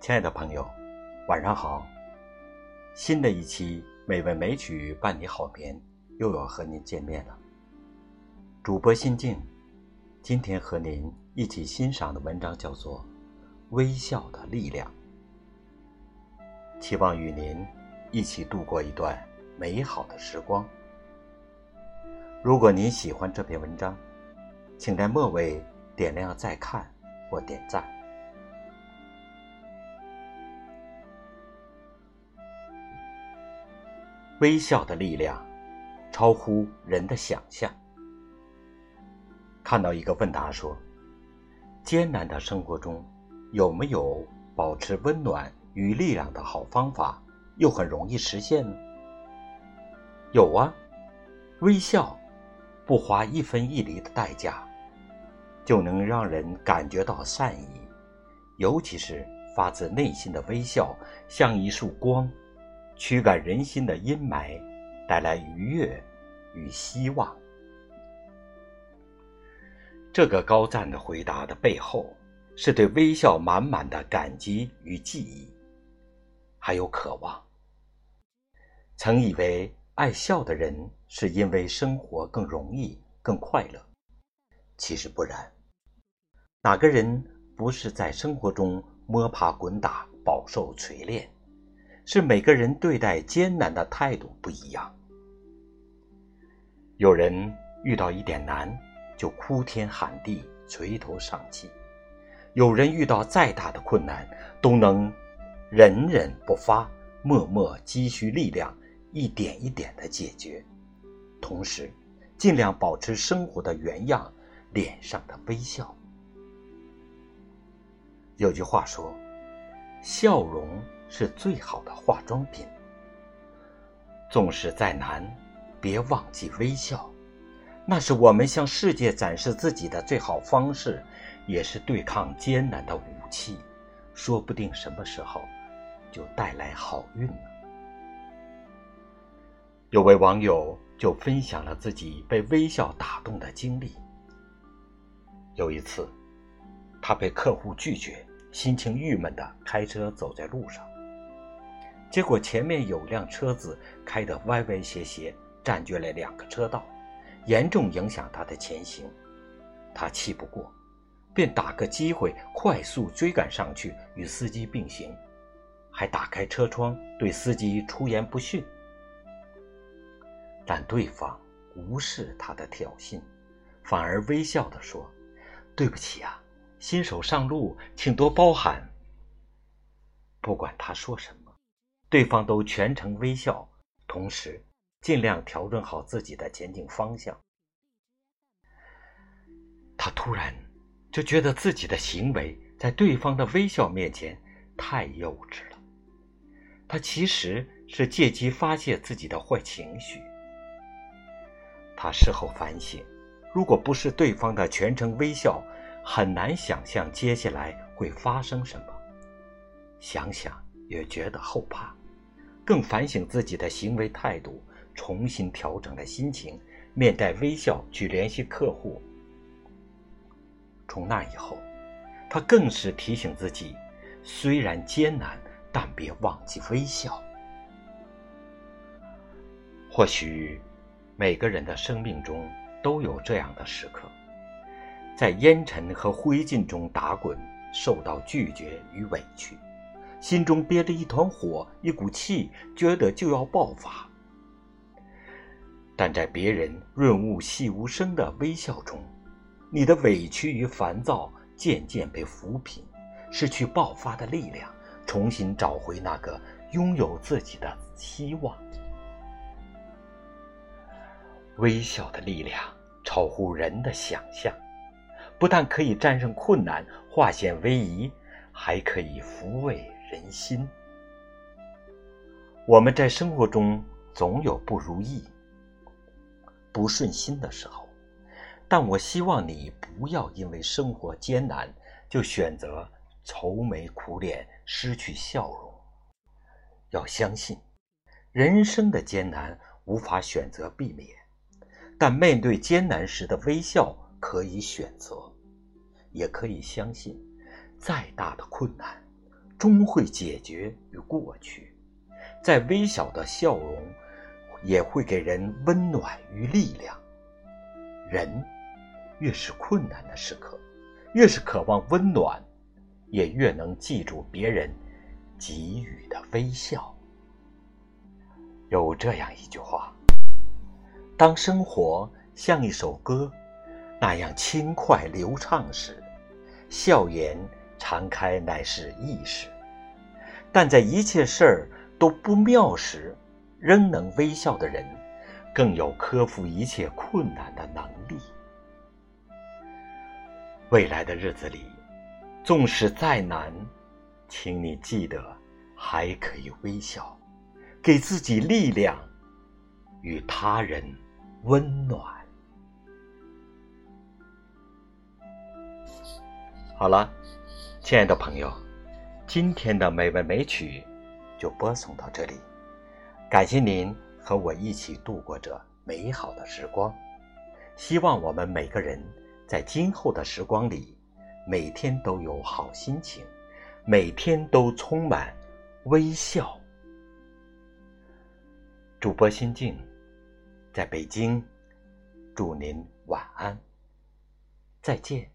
亲爱的朋友，晚上好。新的一期美文美曲伴你好眠又要和您见面了。主播心静，今天和您一起欣赏的文章叫做《微笑的力量》，期望与您一起度过一段美好的时光。如果您喜欢这篇文章，请在末尾点亮再看或点赞。微笑的力量，超乎人的想象。看到一个问答说：“艰难的生活中，有没有保持温暖与力量的好方法，又很容易实现呢？”有啊，微笑，不花一分一厘的代价，就能让人感觉到善意，尤其是发自内心的微笑，像一束光。驱赶人心的阴霾，带来愉悦与希望。这个高赞的回答的背后，是对微笑满满的感激与记忆，还有渴望。曾以为爱笑的人是因为生活更容易、更快乐，其实不然。哪个人不是在生活中摸爬滚打、饱受锤炼？是每个人对待艰难的态度不一样。有人遇到一点难就哭天喊地、垂头丧气；有人遇到再大的困难都能忍忍不发、默默积蓄力量，一点一点的解决，同时尽量保持生活的原样，脸上的微笑。有句话说：“笑容。”是最好的化妆品。纵使再难，别忘记微笑，那是我们向世界展示自己的最好方式，也是对抗艰难的武器。说不定什么时候就带来好运了。有位网友就分享了自己被微笑打动的经历。有一次，他被客户拒绝，心情郁闷的开车走在路上。结果前面有辆车子开得歪歪斜斜，占据了两个车道，严重影响他的前行。他气不过，便打个机会快速追赶上去与司机并行，还打开车窗对司机出言不逊。但对方无视他的挑衅，反而微笑地说：“对不起啊，新手上路，请多包涵。”不管他说什么。对方都全程微笑，同时尽量调整好自己的前进方向。他突然就觉得自己的行为在对方的微笑面前太幼稚了。他其实是借机发泄自己的坏情绪。他事后反省，如果不是对方的全程微笑，很难想象接下来会发生什么。想想也觉得后怕。更反省自己的行为态度，重新调整了心情，面带微笑去联系客户。从那以后，他更是提醒自己：虽然艰难，但别忘记微笑。或许，每个人的生命中都有这样的时刻，在烟尘和灰烬中打滚，受到拒绝与委屈。心中憋着一团火，一股气，觉得就要爆发。但在别人润物细无声的微笑中，你的委屈与烦躁渐渐被抚平，失去爆发的力量，重新找回那个拥有自己的希望。微笑的力量超乎人的想象，不但可以战胜困难、化险为夷，还可以抚慰。人心，我们在生活中总有不如意、不顺心的时候，但我希望你不要因为生活艰难就选择愁眉苦脸、失去笑容。要相信，人生的艰难无法选择避免，但面对艰难时的微笑可以选择，也可以相信，再大的困难。终会解决与过去，再微小的笑容，也会给人温暖与力量。人越是困难的时刻，越是渴望温暖，也越能记住别人给予的微笑。有这样一句话：当生活像一首歌，那样轻快流畅时，笑颜。常开乃是易事，但在一切事儿都不妙时，仍能微笑的人，更有克服一切困难的能力。未来的日子里，纵使再难，请你记得还可以微笑，给自己力量，与他人温暖。好了。亲爱的朋友，今天的美文美曲就播送到这里。感谢您和我一起度过这美好的时光。希望我们每个人在今后的时光里，每天都有好心情，每天都充满微笑。主播心静，在北京，祝您晚安，再见。